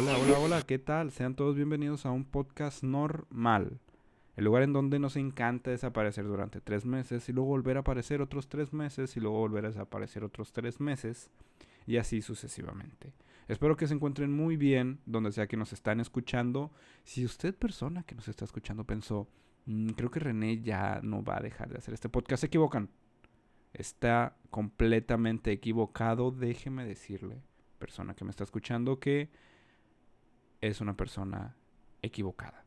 Hola, hola, hola, ¿qué tal? Sean todos bienvenidos a un podcast normal. El lugar en donde nos encanta desaparecer durante tres meses y luego volver a aparecer otros tres meses y luego volver a desaparecer otros tres meses y así sucesivamente. Espero que se encuentren muy bien donde sea que nos están escuchando. Si usted persona que nos está escuchando pensó, "Mm, creo que René ya no va a dejar de hacer este podcast, se equivocan. Está completamente equivocado. Déjeme decirle, persona que me está escuchando, que es una persona equivocada.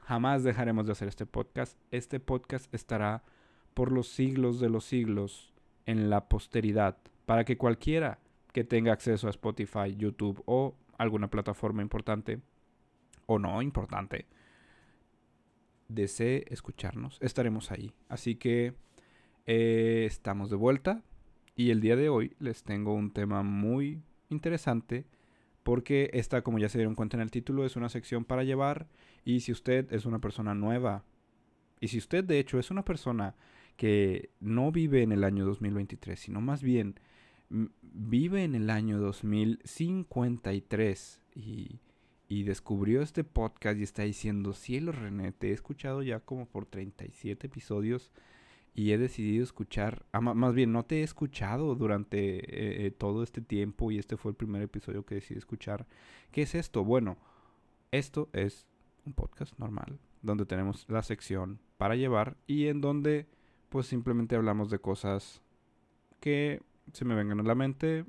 Jamás dejaremos de hacer este podcast. Este podcast estará por los siglos de los siglos en la posteridad para que cualquiera que tenga acceso a Spotify, YouTube o alguna plataforma importante o no importante desee escucharnos, estaremos ahí. Así que eh, estamos de vuelta y el día de hoy les tengo un tema muy interesante porque esta, como ya se dieron cuenta en el título, es una sección para llevar y si usted es una persona nueva y si usted de hecho es una persona que no vive en el año 2023, sino más bien vive en el año 2053 y, y descubrió este podcast y está diciendo, cielo René, te he escuchado ya como por 37 episodios y he decidido escuchar, ah, más bien no te he escuchado durante eh, eh, todo este tiempo y este fue el primer episodio que decidí escuchar. ¿Qué es esto? Bueno, esto es un podcast normal donde tenemos la sección para llevar y en donde pues simplemente hablamos de cosas que se me vengan a la mente,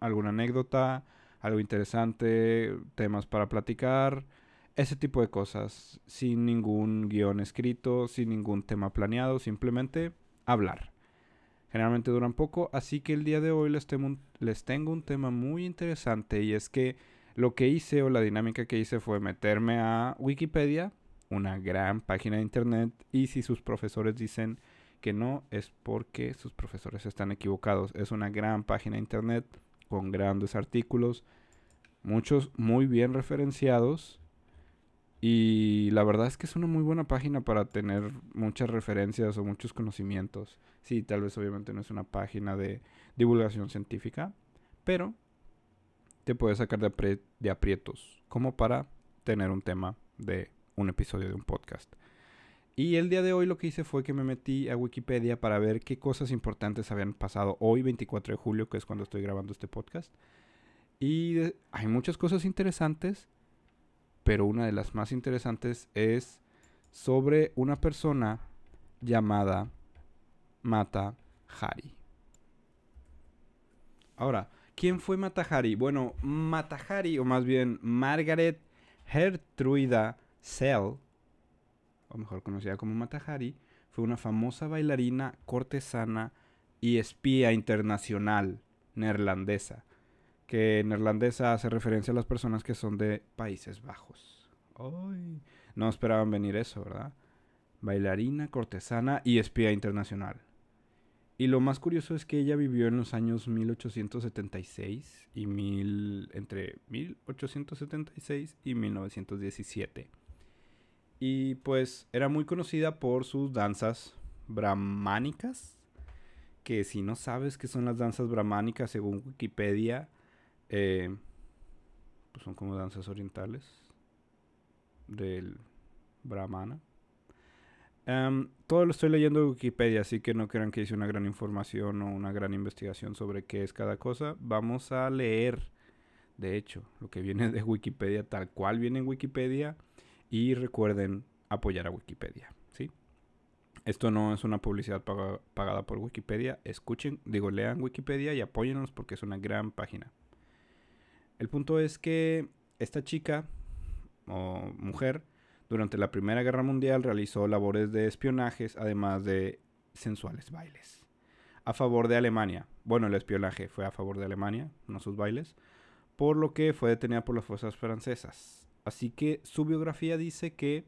alguna anécdota, algo interesante, temas para platicar, ese tipo de cosas, sin ningún guion escrito, sin ningún tema planeado, simplemente hablar. Generalmente duran poco, así que el día de hoy les, temo un- les tengo un tema muy interesante y es que lo que hice o la dinámica que hice fue meterme a Wikipedia, una gran página de internet, y si sus profesores dicen que no, es porque sus profesores están equivocados. Es una gran página de internet con grandes artículos, muchos muy bien referenciados. Y la verdad es que es una muy buena página para tener muchas referencias o muchos conocimientos. Sí, tal vez obviamente no es una página de divulgación científica, pero te puede sacar de, de aprietos como para tener un tema de un episodio de un podcast. Y el día de hoy lo que hice fue que me metí a Wikipedia para ver qué cosas importantes habían pasado hoy, 24 de julio, que es cuando estoy grabando este podcast. Y hay muchas cosas interesantes, pero una de las más interesantes es sobre una persona llamada Mata Hari. Ahora, ¿quién fue Mata Hari? Bueno, Mata Hari, o más bien Margaret Gertruida Sell, o mejor conocida como Mata Hari, fue una famosa bailarina, cortesana y espía internacional neerlandesa. Que neerlandesa hace referencia a las personas que son de Países Bajos. Ay, no esperaban venir eso, ¿verdad? Bailarina, cortesana y espía internacional. Y lo más curioso es que ella vivió en los años 1876 y mil, entre 1876 y 1917. Y pues era muy conocida por sus danzas brahmánicas. Que si no sabes qué son las danzas brahmánicas, según Wikipedia, eh, pues son como danzas orientales del brahmana. Em, todo lo estoy leyendo de Wikipedia, así que no crean que hice una gran información o una gran investigación sobre qué es cada cosa. Vamos a leer, de hecho, lo que viene de Wikipedia tal cual viene en Wikipedia. Y recuerden apoyar a Wikipedia, ¿sí? Esto no es una publicidad paga- pagada por Wikipedia. Escuchen, digo, lean Wikipedia y apóyennos porque es una gran página. El punto es que esta chica o mujer durante la Primera Guerra Mundial realizó labores de espionajes, además de sensuales bailes. A favor de Alemania. Bueno, el espionaje fue a favor de Alemania, no sus bailes. Por lo que fue detenida por las fuerzas francesas. Así que su biografía dice que,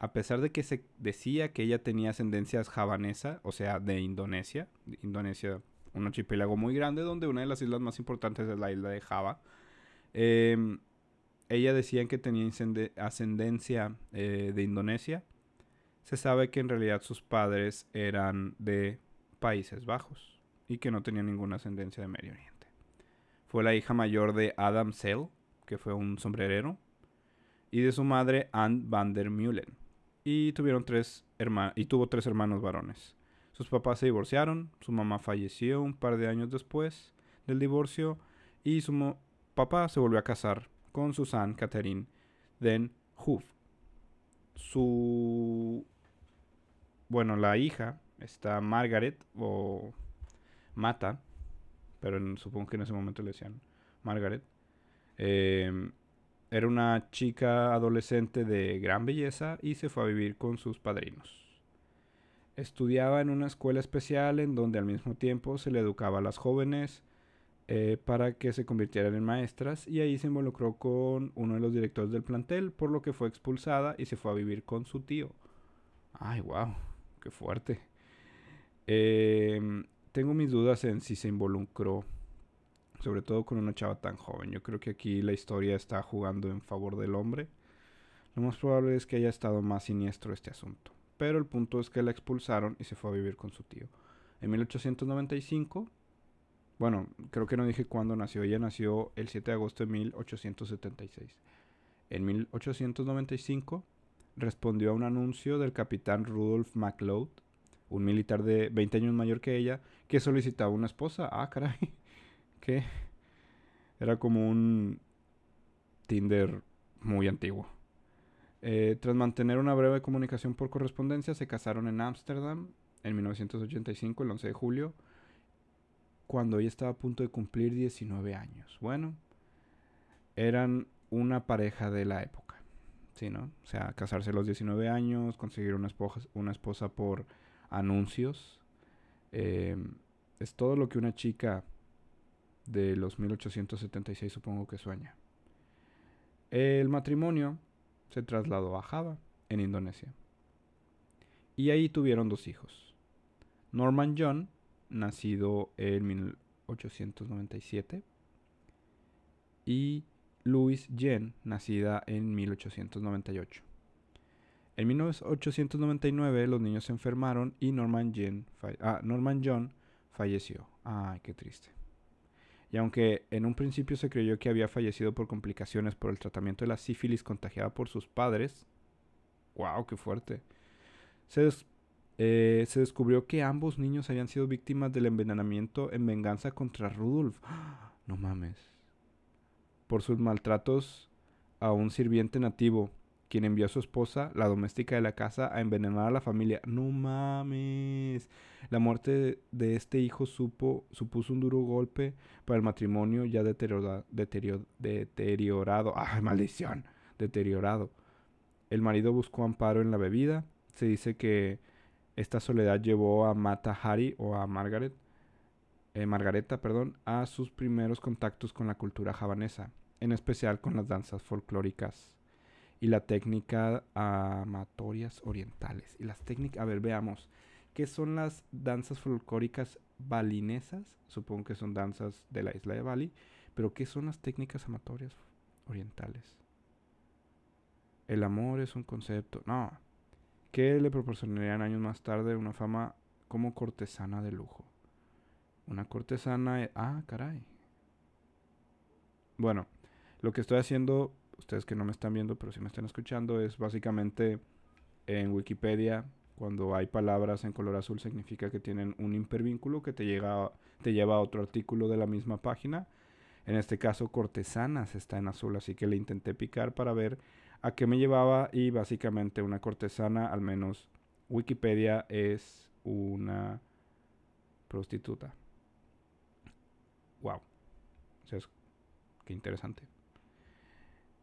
a pesar de que se decía que ella tenía ascendencia javanesa, o sea, de Indonesia, Indonesia, un archipiélago muy grande donde una de las islas más importantes es la isla de Java, em, ella decía que tenía ascendencia eh, de Indonesia. Se sabe que en realidad sus padres eran de Países Bajos y que no tenían ninguna ascendencia de Medio Oriente. Fue la hija mayor de Adam Sell, que fue un sombrerero, y de su madre Anne van der Meulen. Y tuvieron tres y tuvo tres hermanos varones. Sus papás se divorciaron, su mamá falleció un par de años después del divorcio y su papá se volvió a casar con Susan Catherine Den Hoof. Su bueno, la hija está Margaret o Mata, pero supongo que en ese momento le decían Margaret. Em, era una chica adolescente de gran belleza y se fue a vivir con sus padrinos. Estudiaba en una escuela especial en donde al mismo tiempo se le educaba a las jóvenes eh, para que se convirtieran en maestras y ahí se involucró con uno de los directores del plantel, por lo que fue expulsada y se fue a vivir con su tío. Ay, wow qué fuerte. Em, tengo mis dudas en si se involucró, sobre todo con una chava tan joven. Yo creo que aquí la historia está jugando en favor del hombre. Lo más probable es que haya estado más siniestro este asunto. Pero el punto es que la expulsaron y se fue a vivir con su tío. En 1895, bueno, creo que no dije cuándo nació. Ella nació el 7 de agosto de 1876. En 1895 respondió a un anuncio del capitán Rudolf MacLeod, un militar de 20 años mayor que ella, que solicitaba una esposa. Ah, caray. Que era como un Tinder muy antiguo. Eh, tras mantener una breve comunicación por correspondencia, se casaron en Ámsterdam en 1985, el 11 de julio, cuando ella estaba a punto de cumplir 19 años. Bueno, eran una pareja de la época. Sí, ¿no? O sea, casarse a los 19 años, conseguir una esposa, una esposa por anuncios. Em, es todo lo que una chica de los 1876 supongo que sueña. El matrimonio se trasladó a Java, en Indonesia. Y ahí tuvieron dos hijos. Norman John, nacido en 1897, y Louise Jen, nacida en 1898. En 1899 los niños se enfermaron y Norman, ah, Norman John falleció. Ay, qué triste. Y aunque en un principio se creyó que había fallecido por complicaciones por el tratamiento de la sífilis contagiada por sus padres, wow, qué fuerte, se, eh, se descubrió que ambos niños habían sido víctimas del envenenamiento en venganza contra Rudolf. No mames. Por sus maltratos a un sirviente nativo, quien envió a su esposa, la doméstica de la casa, a envenenar a la familia. No mames. La muerte de este hijo supo, supuso un duro golpe para el matrimonio ya deteriorado. deteriorado. ¡Ay, maldición! Deteriorado. El marido buscó amparo en la bebida. Se dice que esta soledad llevó a Mata Hari o a Margaret eh, Margareta, perdón, a sus primeros contactos con la cultura javanesa, en especial con las danzas folclóricas y la técnica amatorias orientales. Y las técnicas, a ver, veamos, ¿qué son las danzas folclóricas balinesas? Supongo que son danzas de la isla de Bali, pero ¿qué son las técnicas amatorias orientales? El amor es un concepto, no, que le proporcionarían años más tarde una fama como cortesana de lujo. Una cortesana. E, ah, caray. Bueno, lo que estoy haciendo, ustedes que no me están viendo, pero sí me están escuchando, es básicamente en Wikipedia, cuando hay palabras en color azul, significa que tienen un hipervínculo que te, llega, te lleva a otro artículo de la misma página. En este caso, cortesanas está en azul, así que le intenté picar para ver a qué me llevaba y básicamente una cortesana, al menos Wikipedia, es una prostituta. Wow. O sea, qué interesante.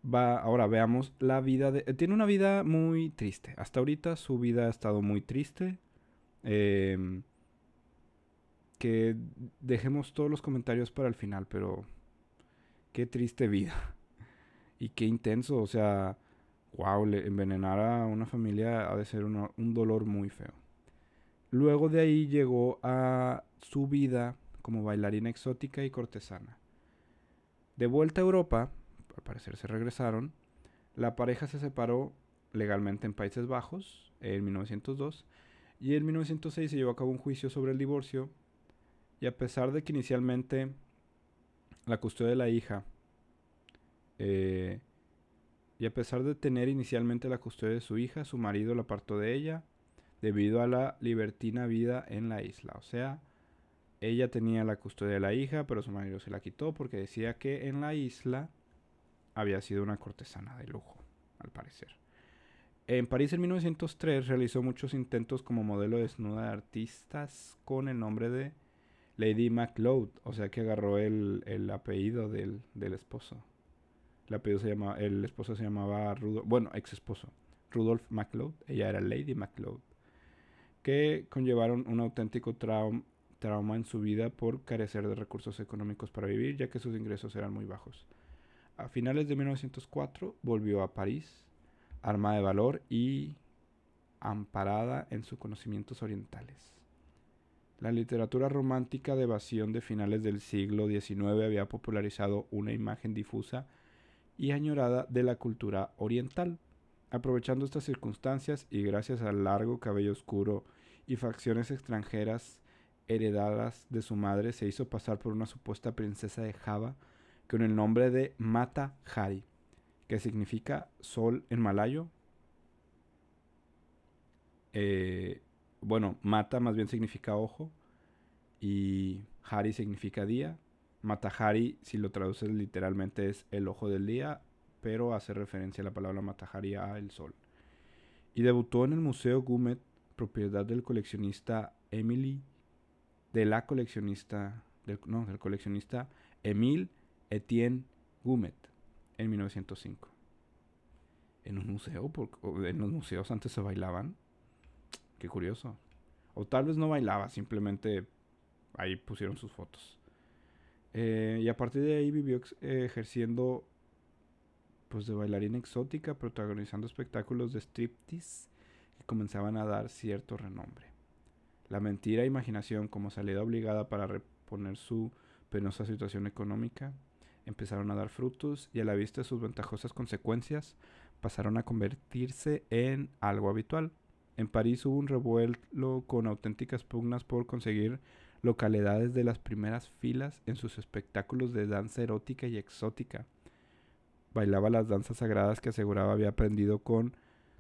Va, ahora veamos la vida de... Tiene una vida muy triste. Hasta ahorita su vida ha estado muy triste. Em, que dejemos todos los comentarios para el final, pero... Qué triste vida. Y qué intenso. O sea, wow, envenenar a una familia ha de ser un dolor muy feo. Luego de ahí llegó a su vida como bailarina exótica y cortesana. De vuelta a Europa, al parecer se regresaron, la pareja se separó legalmente en Países Bajos en 1902 y en 1906 se llevó a cabo un juicio sobre el divorcio y a pesar de que inicialmente la custodia de la hija. Eh, y a pesar de tener inicialmente la custodia de su hija, su marido la apartó de ella debido a la libertina vida en la isla. O sea, ella tenía la custodia de la hija, pero su marido se la quitó porque decía que en la isla había sido una cortesana de lujo, al parecer. En París en 1903 realizó muchos intentos como modelo desnuda de artistas con el nombre de Lady MacLeod, o sea que agarró el, el apellido del, del, esposo. El apellido se llama, el esposo se llamaba Rudolf, bueno, ex esposo, Rudolf MacLeod, ella era Lady MacLeod, que conllevaron un auténtico trauma, trauma en su vida por carecer de recursos económicos para vivir, ya que sus ingresos eran muy bajos. A finales de 1904 volvió a París, arma de valor y amparada en sus conocimientos orientales. La literatura romántica de evasión de finales del siglo XIX había popularizado una imagen difusa y añorada de la cultura oriental. Aprovechando estas circunstancias y gracias al largo cabello oscuro y facciones extranjeras heredadas de su madre, se hizo pasar por una supuesta princesa de Java con el nombre de Mata Hari, que significa sol en malayo. Eh, bueno, mata más bien significa ojo y Hari significa día. Matahari, si lo traduces literalmente, es el ojo del día, pero hace referencia a la palabra Matahari a el sol. Y debutó en el Museo Gumet, propiedad del coleccionista Emily, de la coleccionista, no, del coleccionista Emile Etienne Gumet, en 1905. En un museo, porque en los museos antes se bailaban. Qué curioso. O tal vez no bailaba, simplemente ahí pusieron sus fotos. Eh, y a partir de ahí vivió ejerciendo pues de bailarina exótica, protagonizando espectáculos de striptease que comenzaban a dar cierto renombre. La mentira e imaginación como salida obligada para reponer su penosa situación económica empezaron a dar frutos y a la vista de sus ventajosas consecuencias pasaron a convertirse en algo habitual. En París hubo un revuelo con auténticas pugnas por conseguir localidades de las primeras filas en sus espectáculos de danza erótica y exótica. Bailaba las danzas sagradas que aseguraba había aprendido con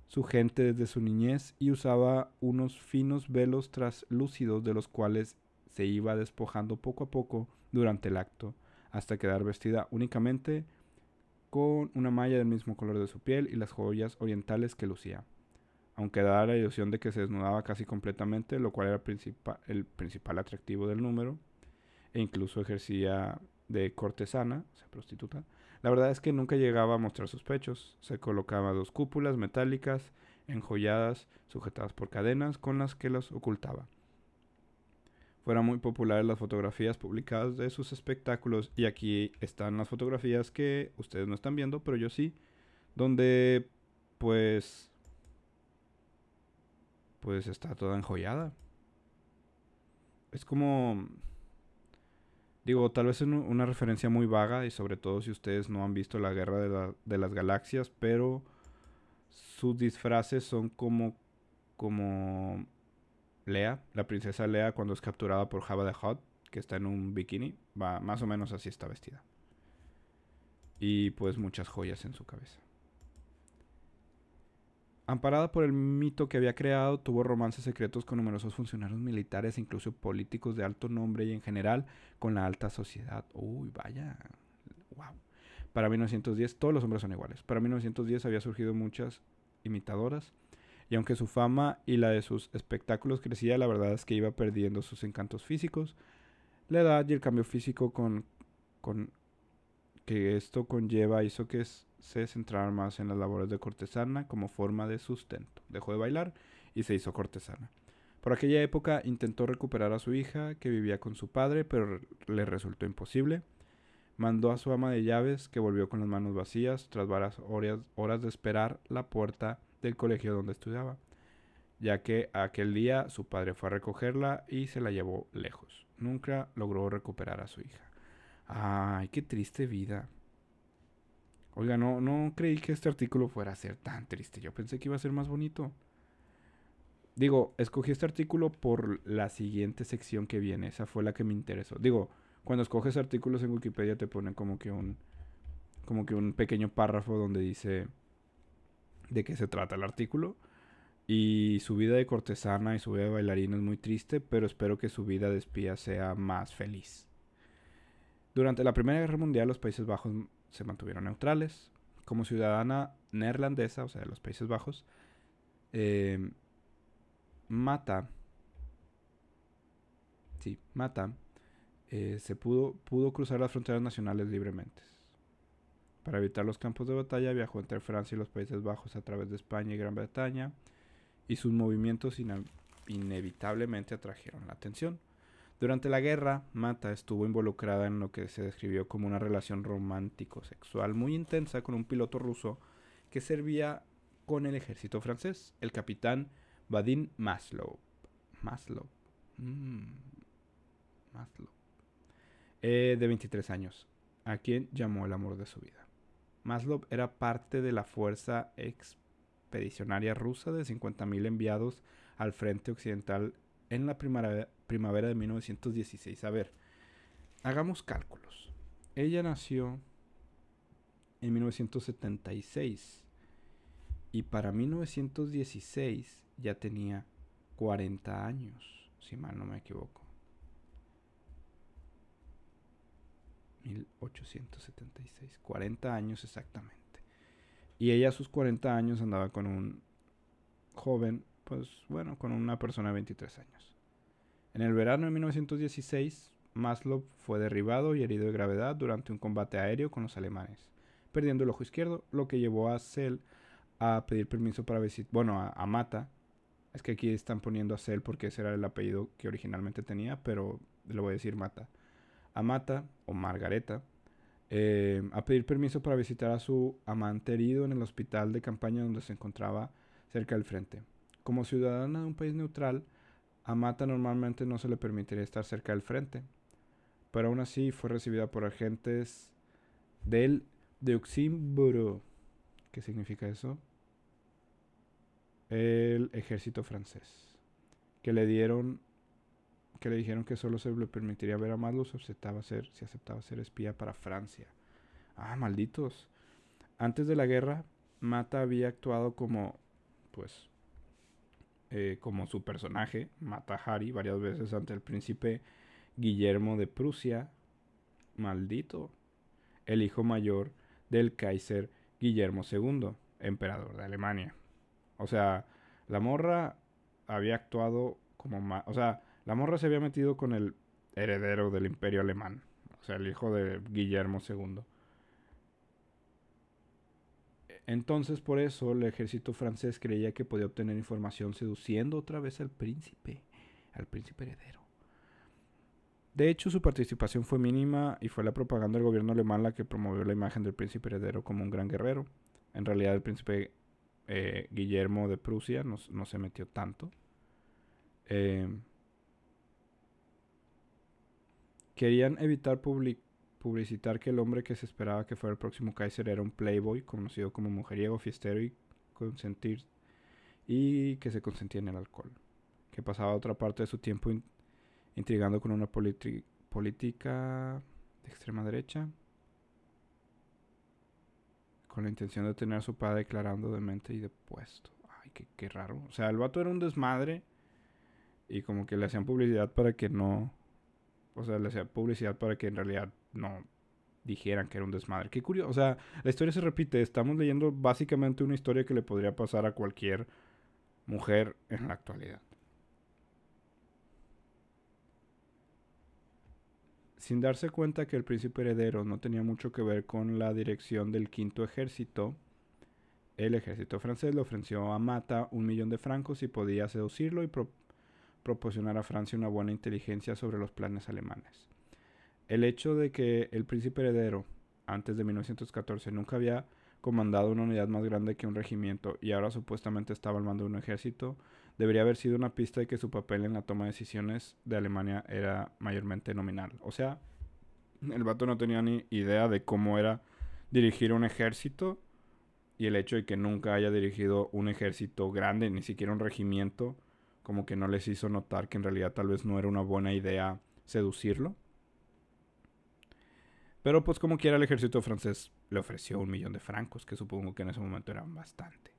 su gente desde su niñez y usaba unos finos velos traslúcidos de los cuales se iba despojando poco a poco durante el acto, hasta quedar vestida únicamente con una malla del mismo color de su piel y las joyas orientales que lucía, aunque daba la ilusión de que se desnudaba casi completamente, lo cual era el principal atractivo del número, e incluso ejercía de cortesana, o sea, prostituta. La verdad es que nunca llegaba a mostrar sus pechos, se colocaba dos cúpulas metálicas enjolladas, sujetadas por cadenas con las que los ocultaba. Fueron muy populares las fotografías publicadas de sus espectáculos y aquí están las fotografías que ustedes no están viendo, pero yo sí, donde pues pues está toda enjollada. Es como digo, tal vez es una referencia muy vaga y sobre todo si ustedes no han visto la Guerra de, de las Galaxias, pero sus disfraces son como como Lea, la princesa Lea cuando es capturada por Java the Hutt, que está en un bikini, va más o menos así está vestida. Y pues muchas joyas en su cabeza. Amparada por el mito que había creado, tuvo romances secretos con numerosos funcionarios militares, incluso políticos de alto nombre y en general con la alta sociedad. Uy, vaya. Wow. Para 1910 todos los hombres son iguales. Para 1910 había surgido muchas imitadoras y aunque su fama y la de sus espectáculos crecía, la verdad es que iba perdiendo sus encantos físicos. La edad y el cambio físico con, con que esto conlleva hizo que se centrara más en las labores de cortesana como forma de sustento. Dejó de bailar y se hizo cortesana. Por aquella época intentó recuperar a su hija, que vivía con su padre, pero le resultó imposible. Mandó a su ama de llaves, que volvió con las manos vacías, tras varias horas de esperar la puerta del colegio donde estudiaba, ya que aquel día su padre fue a recogerla y se la llevó lejos. Nunca logró recuperar a su hija. Ay, qué triste vida. Oiga, no, no creí que este artículo fuera a ser tan triste. Yo pensé que iba a ser más bonito. Digo, escogí este artículo por la siguiente sección que viene. Esa fue la que me interesó. Digo, cuando escoges artículos en Wikipedia te ponen como que un como que un pequeño párrafo donde dice de qué se trata el artículo. Y su vida de cortesana y su vida de bailarina es muy triste, pero espero que su vida de espía sea más feliz. Durante la Primera Guerra Mundial los Países Bajos se mantuvieron neutrales. Como ciudadana neerlandesa, o sea, de los Países Bajos, eh, Mata, sí, Mata, eh, se pudo, pudo cruzar las fronteras nacionales libremente. Para evitar los campos de batalla viajó entre Francia y los Países Bajos a través de España y Gran Bretaña y sus movimientos inevitablemente atrajeron la atención. Durante la guerra, Mata estuvo involucrada en lo que se describió como una relación romántico-sexual muy intensa con un piloto ruso que servía con el ejército francés, el capitán Vadim Maslow. Maslow. Mm. Eh, de 23 años, a quien llamó el amor de su vida. Maslow era parte de la fuerza expedicionaria rusa de 50.000 enviados al frente occidental en la primavera, primavera de 1916. A ver, hagamos cálculos. Ella nació en 1976 y para 1916 ya tenía 40 años, si mal no me equivoco. 1876, 40 años exactamente. Y ella a sus 40 años andaba con un joven, pues bueno, con una persona de 23 años. En el verano de 1916, Maslow fue derribado y herido de gravedad durante un combate aéreo con los alemanes, perdiendo el ojo izquierdo, lo que llevó a Sel a pedir permiso para visitar, bueno, a, Mata. Es que aquí están poniendo a Cell porque ese era el apellido que originalmente tenía, pero le voy a decir Mata a Mata o Margareta eh, a pedir permiso para visitar a su amante herido en el hospital de campaña donde se encontraba cerca del frente. Como ciudadana de un país neutral, a Mata normalmente no se le permitiría estar cerca del frente, pero aún así fue recibida por agentes del Deuxième ¿Qué significa eso? El ejército francés, que le dieron que le dijeron que solo se le permitiría ver a Maslow si aceptaba ser, si aceptaba ser espía para Francia. Ah, malditos. Antes de la guerra, Mata había actuado como, pues, eh, como su personaje, Mata Hari, varias veces ante el príncipe Guillermo de Prusia. Maldito. El hijo mayor del Kaiser Guillermo II, emperador de Alemania. O sea, la morra había actuado como... O sea, la morra se había metido con el heredero del imperio alemán, o sea, el hijo de Guillermo II. Entonces, por eso, el ejército francés creía que podía obtener información seduciendo otra vez al príncipe, al príncipe heredero. De hecho, su participación fue mínima y fue la propaganda del gobierno alemán la que promovió la imagen del príncipe heredero como un gran guerrero. En realidad, el príncipe eh, Guillermo de Prusia no, se metió tanto. Eh, Querían evitar publicitar que el hombre que se esperaba que fuera el próximo Kaiser era un playboy, conocido como mujeriego, fiestero y consentir y que se consentía en el alcohol, que pasaba otra parte de su tiempo intrigando con una política de extrema derecha, con la intención de tener a su padre declarando de mente y de puesto. Ay, qué, qué raro. O sea, el vato era un desmadre y como que le hacían publicidad para que no o sea, le hacía publicidad para que en realidad no dijeran que era un desmadre. Qué curioso. O sea, la historia se repite. Estamos leyendo básicamente una historia que le podría pasar a cualquier mujer en la actualidad. Sin darse cuenta que el príncipe heredero no tenía mucho que ver con la dirección del quinto ejército, el ejército francés le ofreció a Mata un millón de francos y podía seducirlo y proporcionar a Francia una buena inteligencia sobre los planes alemanes. El hecho de que el príncipe heredero, antes de 1914, nunca había comandado una unidad más grande que un regimiento y ahora supuestamente estaba al mando de un ejército, debería haber sido una pista de que su papel en la toma de decisiones de Alemania era mayormente nominal. O sea, el vato no tenía ni idea de cómo era dirigir un ejército y el hecho de que nunca haya dirigido un ejército grande, ni siquiera un regimiento, como que no les hizo notar que en realidad tal vez no era una buena idea seducirlo. Pero pues como quiera el ejército francés le ofreció un millón de francos, que supongo que en ese momento eran bastante.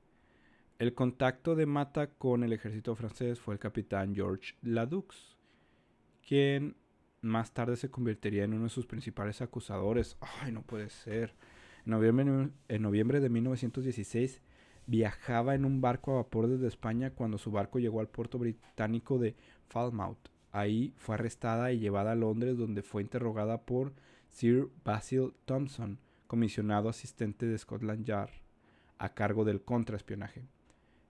El contacto de Mata con el ejército francés fue el capitán Georges Ladux, quien más tarde se convertiría en uno de sus principales acusadores. Ay, no puede ser. En noviembre, en noviembre de 1916 viajaba en un barco a vapor desde España cuando su barco llegó al puerto británico de Falmouth. Ahí fue arrestada y llevada a Londres donde fue interrogada por Sir Basil Thompson, comisionado asistente de Scotland Yard, a cargo del contraespionaje.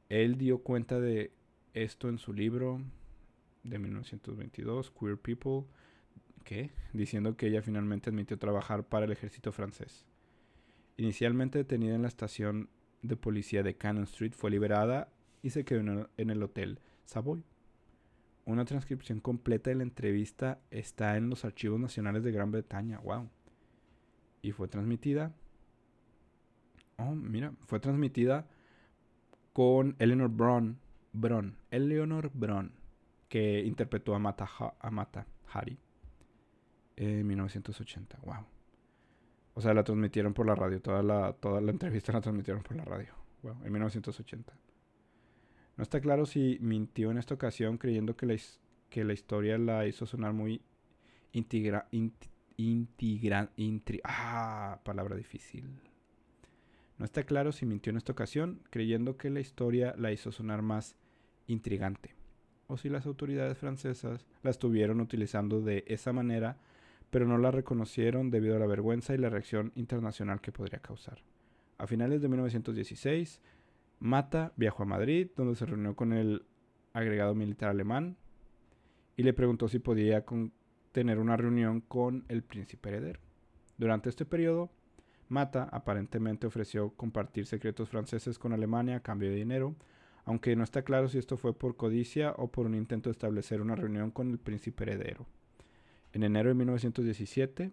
Él dio cuenta de esto en su libro de 1922, Queer People, ¿qué? diciendo que ella finalmente admitió trabajar para el ejército francés. Inicialmente detenida en la estación de policía de Cannon Street, fue liberada y se quedó en el Hotel Savoy. Una transcripción completa de la entrevista está en los archivos nacionales de Gran Bretaña. Wow. Y fue transmitida. Oh, mira, fue transmitida con Eleanor Braun, Bron, Eleanor Braun, que interpretó a Mata, a Mata Hari en 1980. Wow. O sea, la transmitieron por la radio. Toda la, toda la entrevista la transmitieron por la radio. Wow, en 1980. No está claro si mintió en esta ocasión creyendo que la, que la historia la hizo sonar muy integra, ah, palabra difícil. No está claro si mintió en esta ocasión creyendo que la historia la hizo sonar más intrigante. O si las autoridades francesas la estuvieron utilizando de esa manera pero no la reconocieron debido a la vergüenza y la reacción internacional que podría causar. A finales de 1916, Mata viajó a Madrid, donde se reunió con el agregado militar alemán y le preguntó si podía tener una reunión con el príncipe heredero. Durante este periodo, Mata aparentemente ofreció compartir secretos franceses con Alemania a cambio de dinero, aunque no está claro si esto fue por codicia o por un intento de establecer una reunión con el príncipe heredero. En enero de 1917,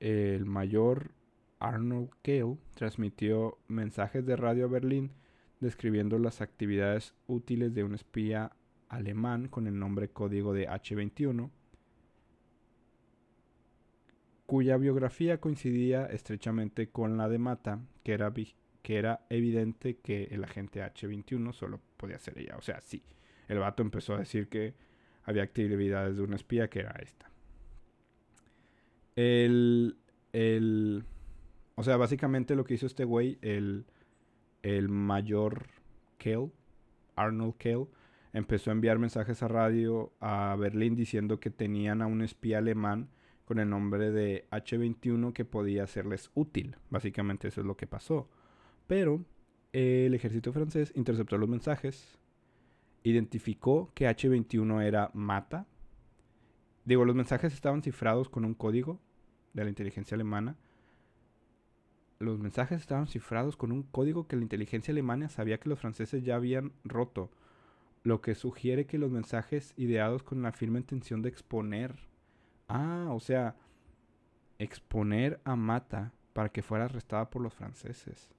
el mayor Arnold Kale transmitió mensajes de radio a Berlín describiendo las actividades útiles de un espía alemán con el nombre código de H21, cuya biografía coincidía estrechamente con la de Mata, que era, que era evidente que el agente H21 solo podía ser ella. O sea, sí, el vato empezó a decir que había actividades de un espía que era esta. El, el, o sea, básicamente lo que hizo este güey, el, el mayor Kale, Arnold Kale, empezó a enviar mensajes a radio a Berlín diciendo que tenían a un espía alemán con el nombre de H21 que podía serles útil. Básicamente eso es lo que pasó. Pero el ejército francés interceptó los mensajes identificó que H21 era Mata. Digo, los mensajes estaban cifrados con un código de la inteligencia alemana. Los mensajes estaban cifrados con un código que la inteligencia alemana sabía que los franceses ya habían roto, lo que sugiere que los mensajes ideados con la firme intención de exponer. Ah, o sea, exponer a Mata para que fuera arrestada por los franceses.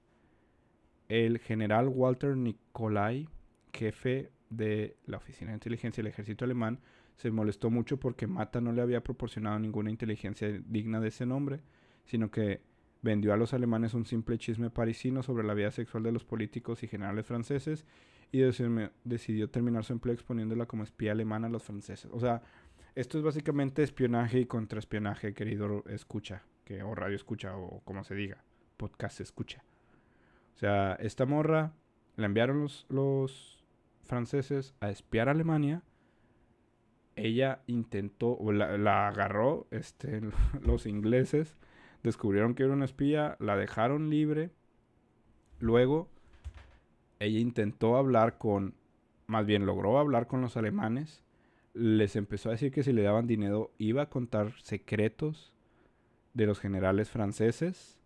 El general Walter Nicolai, jefe de la Oficina de Inteligencia del Ejército Alemán se molestó mucho porque Mata no le había proporcionado ninguna inteligencia digna de ese nombre, sino que vendió a los alemanes un simple chisme parisino sobre la vida sexual de los políticos y generales franceses y decidió terminar su empleo exponiéndola como espía alemana a los franceses. O sea, esto es básicamente espionaje y contraespionaje, querido escucha, que, o radio escucha, o como se diga, podcast escucha. O sea, esta morra la enviaron los, los franceses a espiar a Alemania. Ella intentó, o la, agarró este, los ingleses, descubrieron que era una espía, la dejaron libre. Luego, ella intentó hablar con, más bien logró hablar con los alemanes. Les empezó a decir que si le daban dinero iba a contar secretos de los generales franceses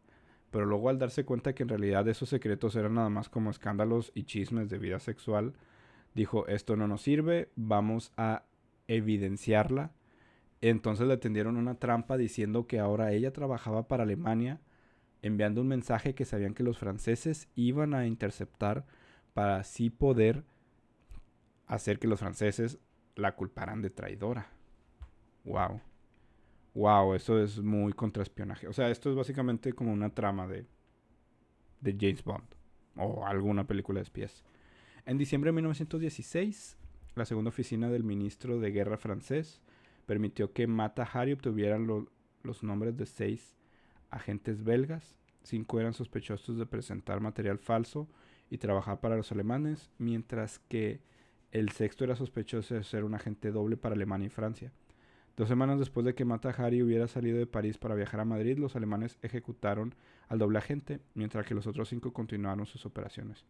pero luego al darse cuenta que en realidad esos secretos eran nada más como escándalos y chismes de vida sexual, dijo, esto no nos sirve, vamos a evidenciarla. Entonces le tendieron una trampa diciendo que ahora ella trabajaba para Alemania, enviando un mensaje que sabían que los franceses iban a interceptar para así poder hacer que los franceses la culparan de traidora. Wow. wow, eso es muy contraespionaje. O sea, esto es básicamente como una trama de, de James Bond o alguna película de espías. En diciembre de 1916, la segunda oficina del ministro de guerra francés permitió que Mata Hari obtuviera los nombres de seis agentes belgas. Cinco eran sospechosos de presentar material falso y trabajar para los alemanes, mientras que el sexto era sospechoso de ser un agente doble para Alemania y Francia. Dos semanas después de que Mata Hari hubiera salido de París para viajar a Madrid, los alemanes ejecutaron al doble agente, mientras que los otros cinco continuaron sus operaciones.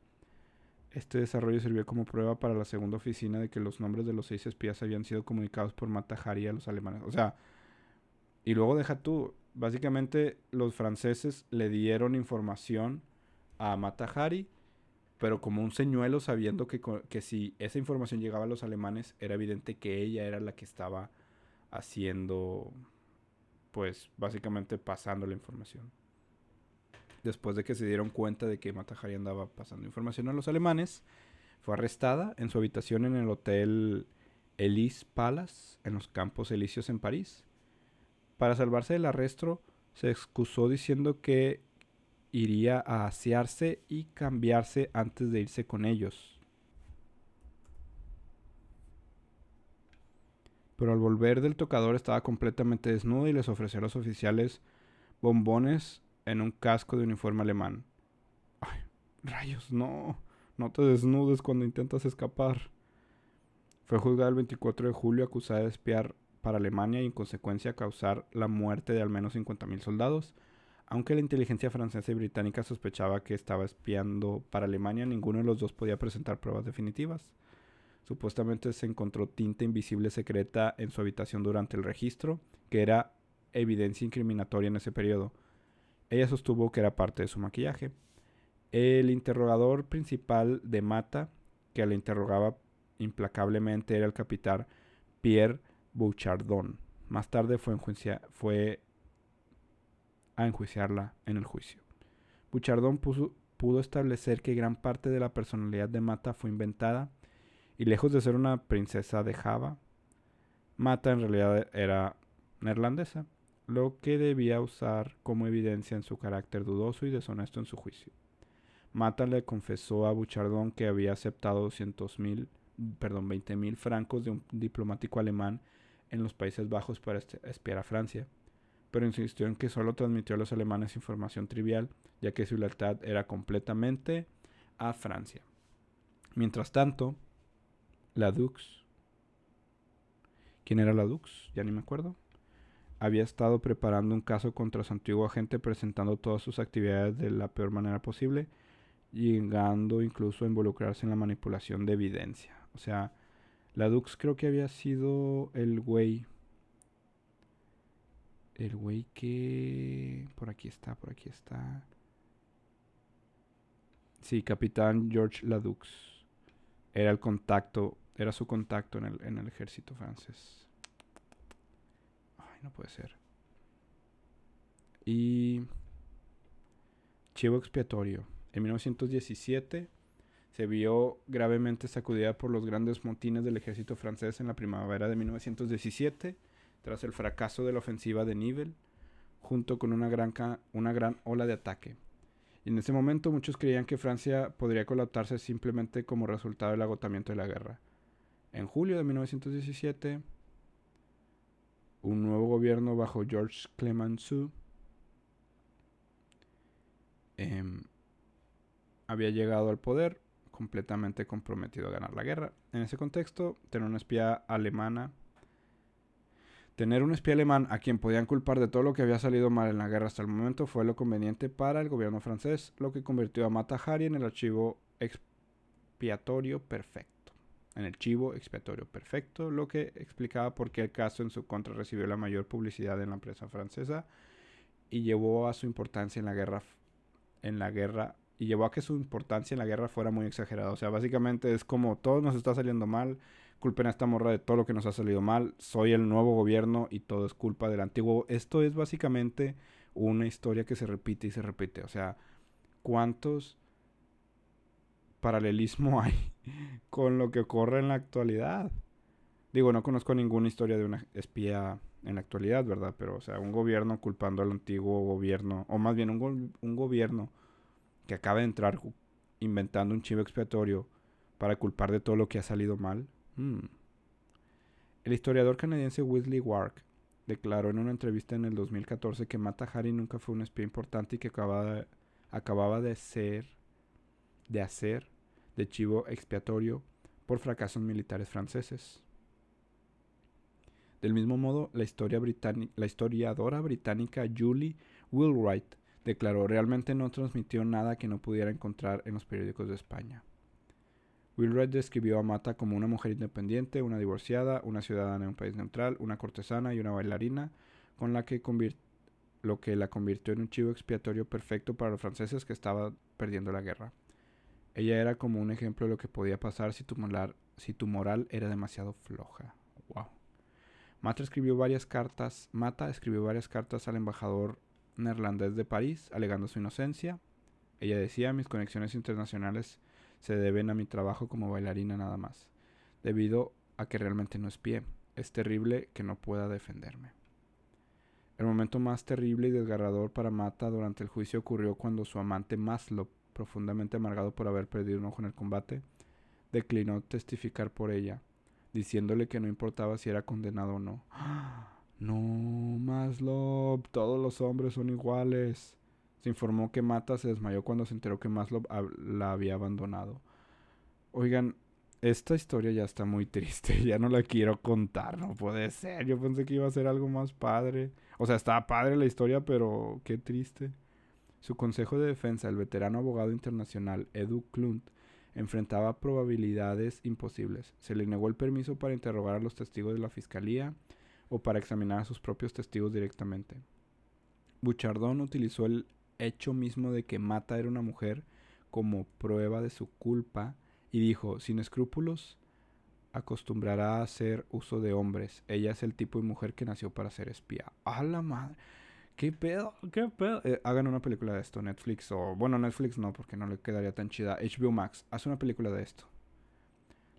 Este desarrollo sirvió como prueba para la segunda oficina de que los nombres de los seis espías habían sido comunicados por Mata Hari a los alemanes. O sea, y luego deja tú, básicamente los franceses le dieron información a Mata Hari, pero como un señuelo sabiendo que, que si esa información llegaba a los alemanes, era evidente que ella era la que estaba haciendo, pues básicamente pasando la información después de que se dieron cuenta de que Matahari andaba pasando información a los alemanes, fue arrestada en su habitación en el hotel Elise Palace, en los Campos Elíseos en París. Para salvarse del arresto, se excusó diciendo que iría a asearse y cambiarse antes de irse con ellos. Pero al volver del tocador estaba completamente desnudo y les ofreció a los oficiales bombones en un casco de uniforme alemán. Ay, rayos, no. No te desnudes cuando intentas escapar. Fue juzgada el 24 de julio acusada de espiar para Alemania y en consecuencia causar la muerte de al menos 50.000 soldados. Aunque la inteligencia francesa y británica sospechaba que estaba espiando para Alemania, ninguno de los dos podía presentar pruebas definitivas. Supuestamente se encontró tinta invisible secreta en su habitación durante el registro, que era evidencia incriminatoria en ese periodo. Ella sostuvo que era parte de su maquillaje. El interrogador principal de Mata, que la interrogaba implacablemente, era el capitán Pierre Bouchardon. Más tarde fue, fue a enjuiciarla en el juicio. Bouchardon pudo establecer que gran parte de la personalidad de Mata fue inventada y lejos de ser una princesa de Java, Mata en realidad era neerlandesa lo que debía usar como evidencia en su carácter dudoso y deshonesto en su juicio. Mata le confesó a Buchardón que había aceptado 200 mil, perdón, 20 mil francos de un diplomático alemán en los Países Bajos para espiar a Francia, pero insistió en que solo transmitió a los alemanes información trivial, ya que su lealtad era completamente a Francia. Mientras tanto, la Dux. ¿Quién era la Dux? Ya ni me acuerdo había estado preparando un caso contra su antiguo agente presentando todas sus actividades de la peor manera posible, llegando incluso a involucrarse en la manipulación de evidencia. O sea, la Dux creo que había sido el güey. El güey que... Por aquí está, por aquí está. Sí, capitán George Ladux. Era el contacto, era su contacto en el, en el ejército francés no puede ser. Y chivo expiatorio. En 1917 se vio gravemente sacudida por los grandes motines del ejército francés en la primavera de 1917, tras el fracaso de la ofensiva de Nivelles, junto con una gran, una gran ola de ataque. Y en ese momento muchos creían que Francia podría colapsarse simplemente como resultado del agotamiento de la guerra. En julio de 1917, un nuevo gobierno bajo George Clemenceau em, había llegado al poder completamente comprometido a ganar la guerra. En ese contexto, tener una espía alemana, tener un espía alemán a quien podían culpar de todo lo que había salido mal en la guerra hasta el momento fue lo conveniente para el gobierno francés, lo que convirtió a Mata Hari en el archivo expiatorio perfecto en el chivo expiatorio perfecto, lo que explicaba por qué el caso en su contra recibió la mayor publicidad en la prensa francesa y llevó a su importancia en la guerra en la guerra y llevó a que su importancia en la guerra fuera muy exagerada. O sea, básicamente es como todo nos está saliendo mal, culpen a esta morra de todo lo que nos ha salido mal, soy el nuevo gobierno y todo es culpa del antiguo. Esto es básicamente una historia que se repite y se repite. O sea, ¿cuántos paralelismo hay con lo que ocurre en la actualidad. Digo, no conozco ninguna historia de una espía en la actualidad, ¿verdad? Pero, o sea, un gobierno culpando al antiguo gobierno, o más bien un, un gobierno que acaba de entrar inventando un chivo expiatorio para culpar de todo lo que ha salido mal. Hmm. El historiador canadiense Wesley Wark declaró en una entrevista en el 2014 que Mata Hari nunca fue un espía importante y que acababa acababa de ser de hacer de chivo expiatorio por fracasos militares franceses. Del mismo modo, la, historia la historiadora británica Julie Wheelwright declaró realmente no transmitió nada que no pudiera encontrar en los periódicos de España. Wheelwright describió a Mata como una mujer independiente, una divorciada, una ciudadana de un país neutral, una cortesana y una bailarina, con la que lo que la convirtió en un chivo expiatorio perfecto para los franceses que estaban perdiendo la guerra. Ella era como un ejemplo de lo que podía pasar si tu, moral, era demasiado floja. Wow. Mata escribió varias cartas. Mata escribió varias cartas al embajador neerlandés de París, alegando su inocencia. Ella decía, mis conexiones internacionales se deben a mi trabajo como bailarina nada más, debido a que realmente no es pie. Es terrible que no pueda defenderme. El momento más terrible y desgarrador para Mata durante el juicio ocurrió cuando su amante Maslow profundamente amargado por haber perdido un ojo en el combate, declinó testificar por ella, diciéndole que no importaba si era condenado o no. No, Maslow, todos los hombres son iguales. Se informó que Mata se desmayó cuando se enteró que Maslow la había abandonado. Oigan, esta historia ya está muy triste, ya no la quiero contar, no puede ser. Yo pensé que iba a ser algo más padre. O sea, estaba padre la historia, pero qué triste. Su consejo de defensa, el veterano abogado internacional Edu Klunt, enfrentaba probabilidades imposibles. Se le negó el permiso para interrogar a los testigos de la fiscalía o para examinar a sus propios testigos directamente. Buchardón utilizó el hecho mismo de que Mata era una mujer como prueba de su culpa y dijo, sin escrúpulos, acostumbrará a hacer uso de hombres. Ella es el tipo de mujer que nació para ser espía. ¡A la madre! ¿Qué pedo? ¿Qué pedo? Eh, hagan una película de esto, Netflix o... Bueno, Netflix no, porque no le quedaría tan chida. HBO Max, haz una película de esto.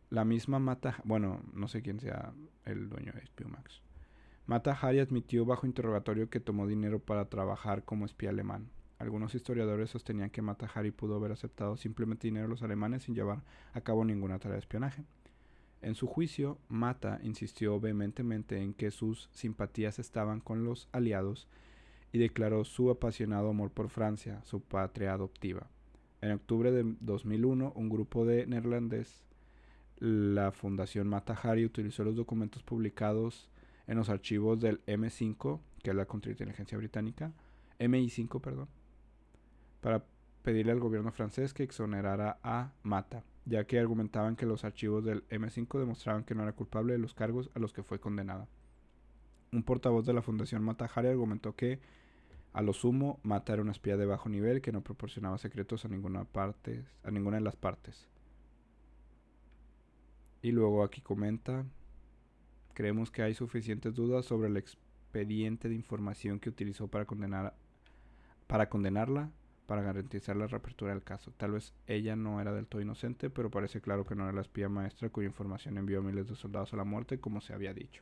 La misma Mata... Bueno, no sé quién sea el dueño de HBO Max. Mata Hari admitió bajo interrogatorio que tomó dinero para trabajar como espía alemán. Algunos historiadores sostenían que Mata Hari pudo haber aceptado simplemente dinero a los alemanes sin llevar a cabo ninguna tarea de espionaje. En su juicio, Mata insistió vehementemente en que sus simpatías estaban con los aliados y declaró su apasionado amor por Francia, su patria adoptiva. En octubre de 2001, un grupo de neerlandés, la Fundación Matahari, utilizó los documentos publicados en los archivos del M5, que es la contrainteligencia británica, MI5, perdón, para pedirle al gobierno francés que exonerara a Mata, ya que argumentaban que los archivos del M5 demostraban que no era culpable de los cargos a los que fue condenada. Un portavoz de la Fundación Matahari argumentó que a lo sumo, Mata era una espía de bajo nivel que no proporcionaba secretos a ninguna, parte, a ninguna de las partes. Y luego aquí comenta, creemos que hay suficientes dudas sobre el expediente de información que utilizó para condenar para condenarla, para garantizar la reapertura del caso. Tal vez ella no era del todo inocente, pero parece claro que no era la espía maestra cuya información envió a miles de soldados a la muerte, como se había dicho.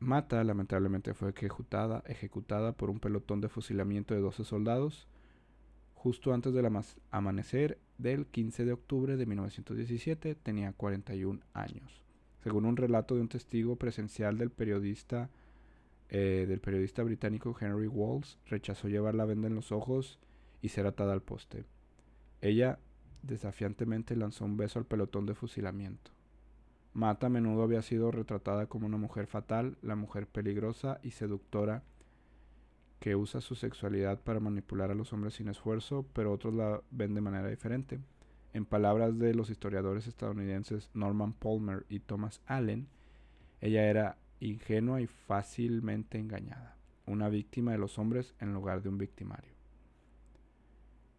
Mata lamentablemente fue ejecutada, ejecutada por un pelotón de fusilamiento de 12 soldados justo antes del amanecer del 15 de octubre de 1917. Tenía 41 años. Según un relato de un testigo presencial del periodista, eh, del periodista británico Henry Walls, rechazó llevar la venda en los ojos y ser atada al poste. Ella desafiantemente lanzó un beso al pelotón de fusilamiento. Mata a menudo había sido retratada como una mujer fatal, la mujer peligrosa y seductora que usa su sexualidad para manipular a los hombres sin esfuerzo, pero otros la ven de manera diferente. En palabras de los historiadores estadounidenses Norman Palmer y Thomas Allen, ella era ingenua y fácilmente engañada, una víctima de los hombres en lugar de un victimario.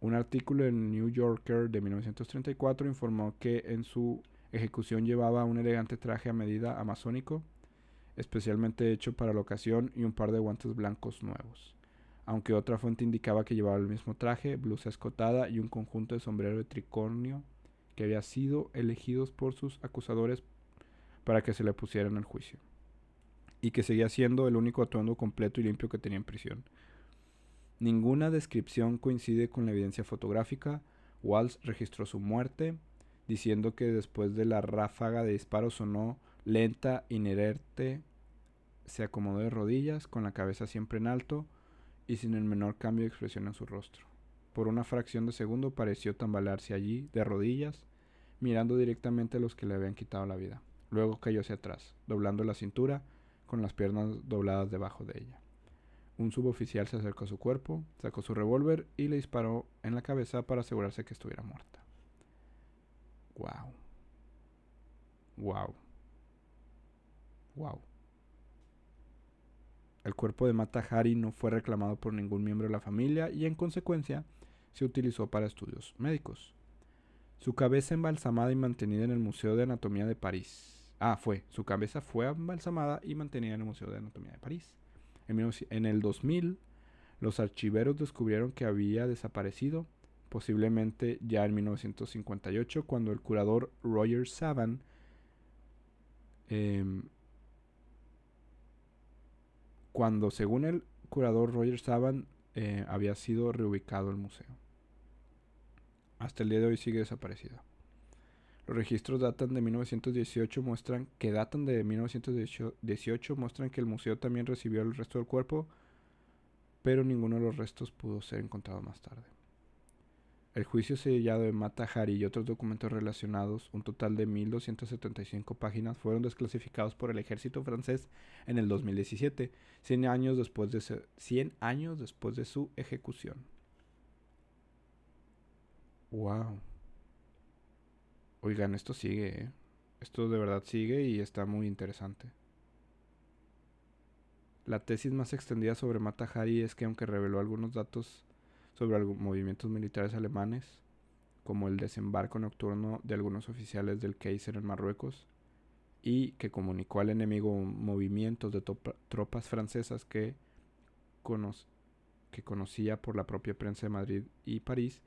Un artículo en New Yorker de 1934 informó que en su ejecución llevaba un elegante traje a medida amazónico, especialmente hecho para la ocasión, y un par de guantes blancos nuevos. Aunque otra fuente indicaba que llevaba el mismo traje, blusa escotada y un conjunto de sombrero de tricornio que había sido elegidos por sus acusadores para que se le pusiera en el juicio, y que seguía siendo el único atuendo completo y limpio que tenía en prisión. Ninguna descripción coincide con la evidencia fotográfica. Walsh registró su muerte, diciendo que después de la ráfaga de disparos sonó lenta, inerte, se acomodó de rodillas, con la cabeza siempre en alto y sin el menor cambio de expresión en su rostro. Por una fracción de segundo pareció tambalearse allí, de rodillas, mirando directamente a los que le habían quitado la vida. Luego cayó hacia atrás, doblando la cintura, con las piernas dobladas debajo de ella. Un suboficial se acercó a su cuerpo, sacó su revólver y le disparó en la cabeza para asegurarse que estuviera muerta. Wow. Wow. Wow. El cuerpo de Mata Hari no fue reclamado por ningún miembro de la familia y en consecuencia se utilizó para estudios médicos. Su cabeza embalsamada y mantenida en el Museo de Anatomía de París. Ah, fue. Su cabeza fue embalsamada y mantenida en el Museo de Anatomía de París. En, el 2000, los archiveros descubrieron que había desaparecido, posiblemente ya en 1958, cuando el curador Roger Saban em, cuando según el curador Roger Saban eh, había sido reubicado el museo. Hasta el día de hoy sigue desaparecido. Los registros datan de 1918 muestran que datan de 1918 muestran que el museo también recibió el resto del cuerpo, pero ninguno de los restos pudo ser encontrado más tarde. El juicio sellado de Mata Hari y otros documentos relacionados, un total de 1.275 páginas, fueron desclasificados por el ejército francés en el 2017, 100 años después de, 100 años después de su ejecución. ¡Wow! Oigan, esto sigue, ¿eh? Esto de verdad sigue y está muy interesante. La tesis más extendida sobre Mata Hari es que aunque reveló algunos datos sobre movimientos militares alemanes, como el desembarco nocturno de algunos oficiales del Kaiser en Marruecos, y que comunicó al enemigo movimientos de tropas francesas que, que conocía por la propia prensa de Madrid y París,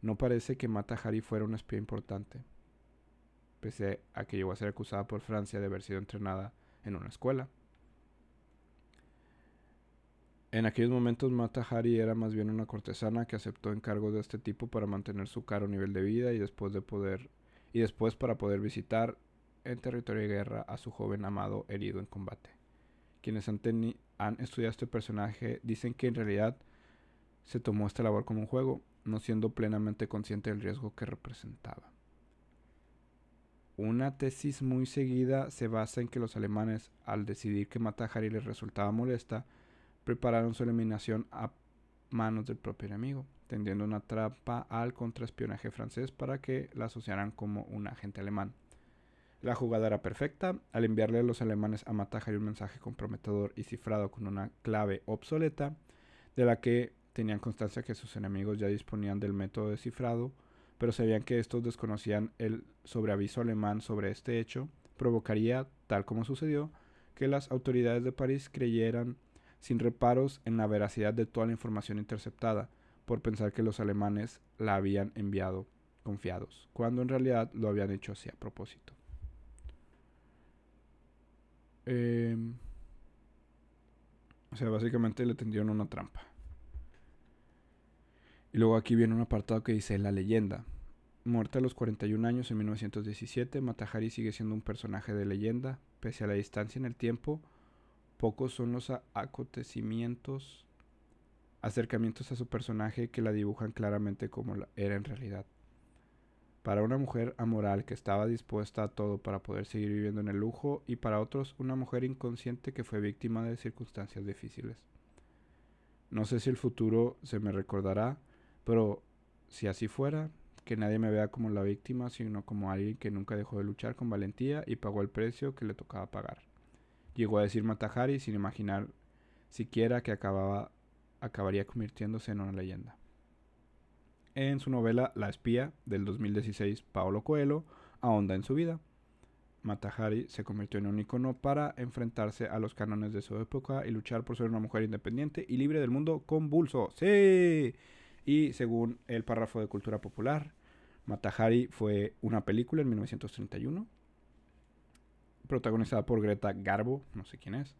no parece que Mata Hari fuera un espía importante, pese a que llegó a ser acusada por Francia de haber sido entrenada en una escuela. En aquellos momentos Mata Hari era más bien una cortesana que aceptó encargos de este tipo para mantener su caro nivel de vida y después de poder y después para poder visitar en territorio de guerra a su joven amado herido en combate. Quienes han, han estudiado este personaje dicen que en realidad se tomó esta labor como un juego, no siendo plenamente consciente del riesgo que representaba. Una tesis muy seguida se basa en que los alemanes, al decidir que Mata Hari les resultaba molesta, prepararon su eliminación a manos del propio enemigo, tendiendo una trampa al contraespionaje francés para que la asociaran como un agente alemán. La jugada era perfecta, al enviarle a los alemanes a Mataja un mensaje comprometedor y cifrado con una clave obsoleta, de la que tenían constancia que sus enemigos ya disponían del método de cifrado, pero sabían que estos desconocían el sobreaviso alemán sobre este hecho, provocaría, tal como sucedió, que las autoridades de París creyeran sin reparos en la veracidad de toda la información interceptada, por pensar que los alemanes la habían enviado confiados, cuando en realidad lo habían hecho así a propósito. Em, o sea, básicamente le tendieron una trampa. Y luego aquí viene un apartado que dice La leyenda. Muerta a los 41 años en 1917, Matahari sigue siendo un personaje de leyenda, pese a la distancia en el tiempo Pocos son los acontecimientos, acercamientos a su personaje que la dibujan claramente como era en realidad. Para una mujer amoral que estaba dispuesta a todo para poder seguir viviendo en el lujo y para otros una mujer inconsciente que fue víctima de circunstancias difíciles. No sé si el futuro se me recordará, pero si así fuera, que nadie me vea como la víctima, sino como alguien que nunca dejó de luchar con valentía y pagó el precio que le tocaba pagar. Llegó a decir Matahari sin imaginar siquiera que acababa, acabaría convirtiéndose en una leyenda. En su novela La espía del 2016, Paolo Coelho ahonda en su vida. Matahari se convirtió en un icono para enfrentarse a los cánones de su época y luchar por ser una mujer independiente y libre del mundo convulso. ¡Sí! Y según el párrafo de Cultura Popular, Matahari fue una película en 1931 protagonizada por Greta Garbo, no sé quién es.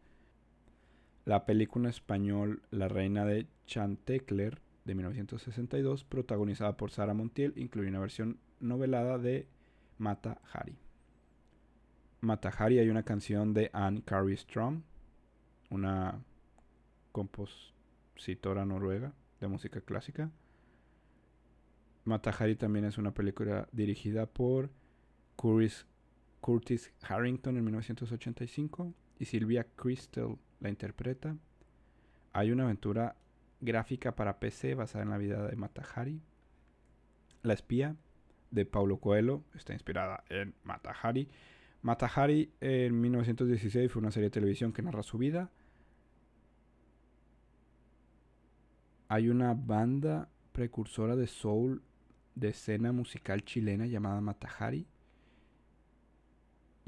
La película en español La Reina de Chantecler de 1962, protagonizada por Sara Montiel, incluye una versión novelada de Mata Hari. Mata Hari hay una canción de Anne Carrie Strom, una compositora noruega de música clásica. Mata Hari también es una película dirigida por Curtis, Curtis Harrington en 1985 y Sylvia Crystal la interpreta. Hay una aventura gráfica para PC basada en la vida de Matahari. La espía de Paulo Coelho está inspirada en Matahari. Matahari en 1916 fue una serie de televisión que narra su vida. Hay una banda precursora de soul de escena musical chilena llamada Matahari.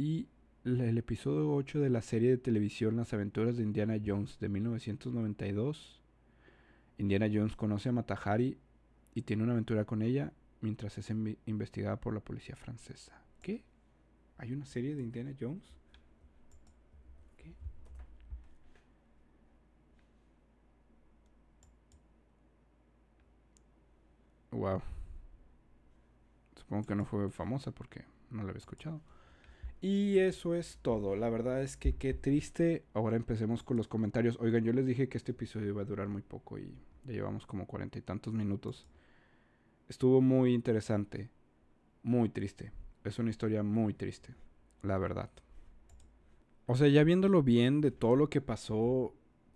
Y el episodio 8 de la serie de televisión Las aventuras de Indiana Jones de 1992. Indiana Jones conoce a Matahari y tiene una aventura con ella mientras es investigada por la policía francesa. ¿Qué? ¿Hay una serie de Indiana Jones? ¿Qué? Wow. Supongo que no fue famosa porque no la había escuchado. Y eso es todo. La verdad es que qué triste. Ahora empecemos con los comentarios. Oigan, yo les dije que este episodio iba a durar muy poco y ya llevamos como cuarenta y tantos minutos. Estuvo muy interesante. Muy triste. Es una historia muy triste. La verdad. O sea, ya viéndolo bien de todo lo que pasó,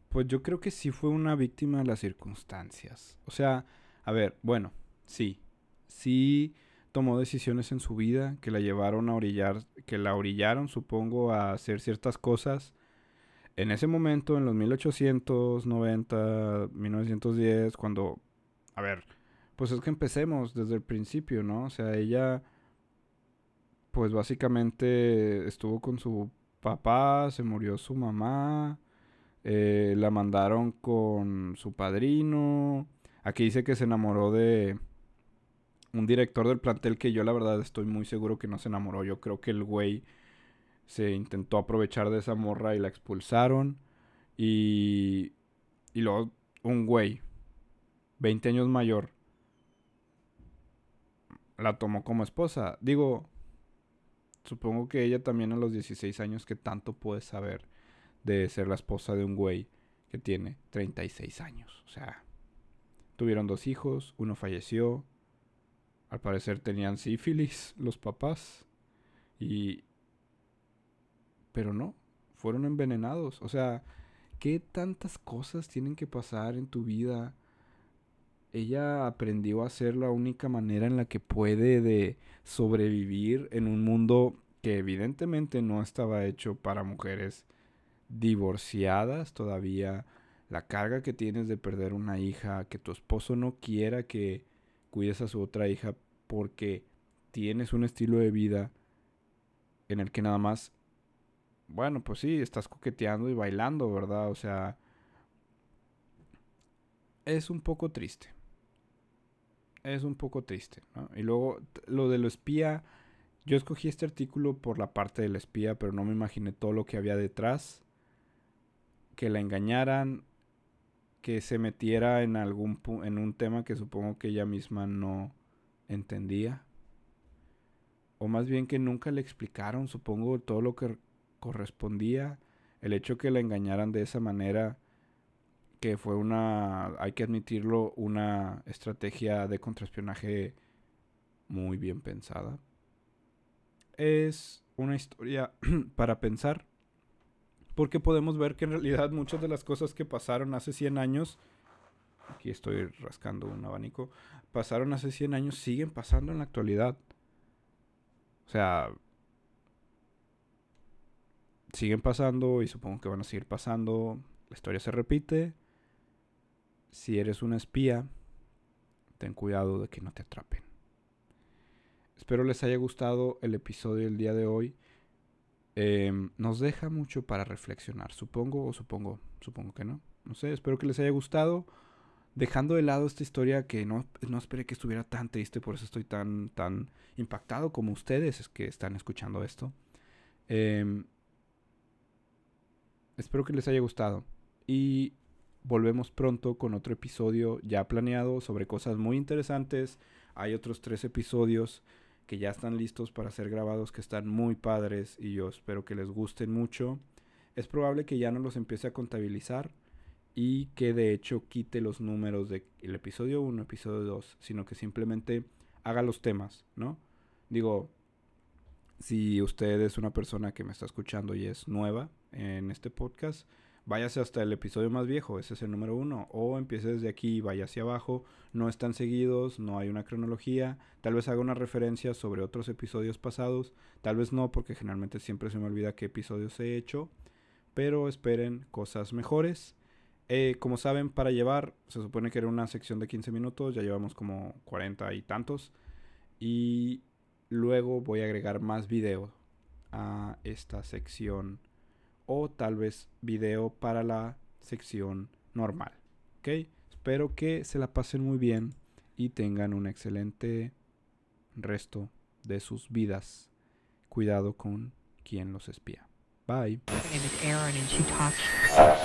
pues yo creo que sí fue una víctima de las circunstancias. O sea, a ver, bueno, sí. Sí tomó decisiones en su vida que la llevaron a orillar, que la orillaron, supongo, a hacer ciertas cosas. En ese momento, en los 1890, 1910, cuando, a ver, pues es que empecemos desde el principio, ¿no? O sea, ella, pues básicamente estuvo con su papá, se murió su mamá, eh, la mandaron con su padrino. Aquí dice que se enamoró de, un director del plantel que yo la verdad estoy muy seguro que no se enamoró. Yo creo que el güey se intentó aprovechar de esa morra y la expulsaron. Y, y luego un güey, 20 años mayor, la tomó como esposa. Digo, supongo que ella también a los 16 años que tanto puede saber de ser la esposa de un güey que tiene 36 años. O sea, tuvieron dos hijos, uno falleció, al parecer tenían sífilis los papás. Y... Pero no, fueron envenenados. O sea, ¿qué tantas cosas tienen que pasar en tu vida? Ella aprendió a ser la única manera en la que puede de sobrevivir en un mundo que evidentemente no estaba hecho para mujeres divorciadas todavía. La carga que tienes de perder una hija, que tu esposo no quiera que cuides a su otra hija porque tienes un estilo de vida en el que nada más, bueno, pues sí, estás coqueteando y bailando, ¿verdad? O sea, es un poco triste. Es un poco triste, ¿no? Y luego lo de lo espía, yo escogí este artículo por la parte del espía, pero no me imaginé todo lo que había detrás. Que la engañaran, que se metiera en algún en un tema que supongo que ella misma no entendía. O más bien que nunca le explicaron, supongo, todo lo que correspondía. El hecho que la engañaran de esa manera, que fue una, hay que admitirlo, una estrategia de contraespionaje muy bien pensada. Es una historia para pensar, porque podemos ver que en realidad muchas de las cosas que pasaron hace 100 años aquí estoy rascando un abanico, pasaron hace 100 años, siguen pasando en la actualidad. O sea, siguen pasando y supongo que van a seguir pasando. La historia se repite. Si eres un espía, ten cuidado de que no te atrapen. Espero les haya gustado el episodio del día de hoy. Em, nos deja mucho para reflexionar, supongo o supongo, supongo que no. No sé, espero que les haya gustado dejando de lado esta historia que no, no esperé que estuviera tan triste, por eso estoy tan, tan impactado como ustedes que están escuchando esto. Em, espero que les haya gustado. Y volvemos pronto con otro episodio ya planeado sobre cosas muy interesantes. Hay otros tres episodios que ya están listos para ser grabados, que están muy padres y yo espero que les gusten mucho. Es probable que ya no los empiece a contabilizar y que de hecho quite los números del episodio 1, episodio 2, sino que simplemente haga los temas, ¿no? Digo, si usted es una persona que me está escuchando y es nueva en este podcast, váyase hasta el episodio más viejo, ese es el número uno, o empiece desde aquí y vaya hacia abajo, no están seguidos, no hay una cronología, tal vez haga una referencia sobre otros episodios pasados, tal vez no, porque generalmente siempre se me olvida qué episodios he hecho, pero esperen cosas mejores. Eh, como saben, para llevar, se supone que era una sección de 15 minutos, ya llevamos como 40 y tantos, y luego voy a agregar más video a esta sección o tal vez video para la sección normal. ¿Ok? Espero que se la pasen muy bien y tengan un excelente resto de sus vidas. Cuidado con quien los espía. Bye.